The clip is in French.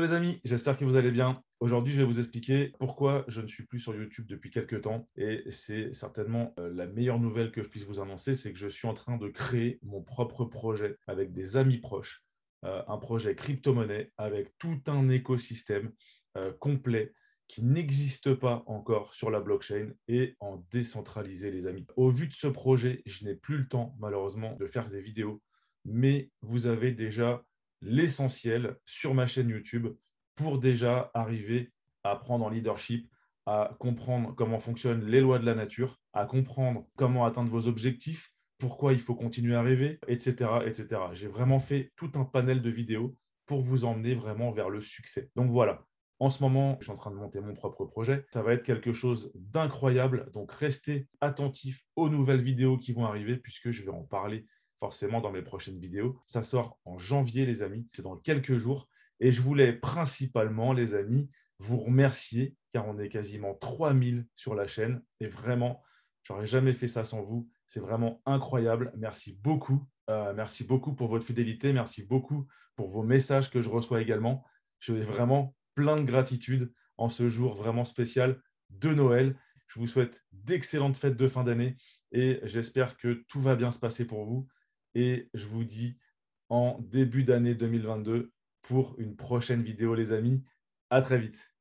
Les amis, j'espère que vous allez bien. Aujourd'hui, je vais vous expliquer pourquoi je ne suis plus sur YouTube depuis quelques temps. Et c'est certainement euh, la meilleure nouvelle que je puisse vous annoncer, c'est que je suis en train de créer mon propre projet avec des amis proches. Euh, un projet crypto-monnaie avec tout un écosystème euh, complet qui n'existe pas encore sur la blockchain et en décentralisé, les amis. Au vu de ce projet, je n'ai plus le temps, malheureusement, de faire des vidéos, mais vous avez déjà l'essentiel sur ma chaîne YouTube pour déjà arriver à prendre en leadership, à comprendre comment fonctionnent les lois de la nature, à comprendre comment atteindre vos objectifs, pourquoi il faut continuer à rêver, etc. etc. J'ai vraiment fait tout un panel de vidéos pour vous emmener vraiment vers le succès. Donc voilà, en ce moment, je suis en train de monter mon propre projet. Ça va être quelque chose d'incroyable. Donc restez attentifs aux nouvelles vidéos qui vont arriver puisque je vais en parler forcément dans mes prochaines vidéos. Ça sort en janvier, les amis. C'est dans quelques jours. Et je voulais principalement, les amis, vous remercier car on est quasiment 3000 sur la chaîne. Et vraiment, j'aurais jamais fait ça sans vous. C'est vraiment incroyable. Merci beaucoup. Euh, merci beaucoup pour votre fidélité. Merci beaucoup pour vos messages que je reçois également. Je suis vraiment plein de gratitude en ce jour vraiment spécial de Noël. Je vous souhaite d'excellentes fêtes de fin d'année et j'espère que tout va bien se passer pour vous et je vous dis en début d'année 2022 pour une prochaine vidéo, les amis. À très vite.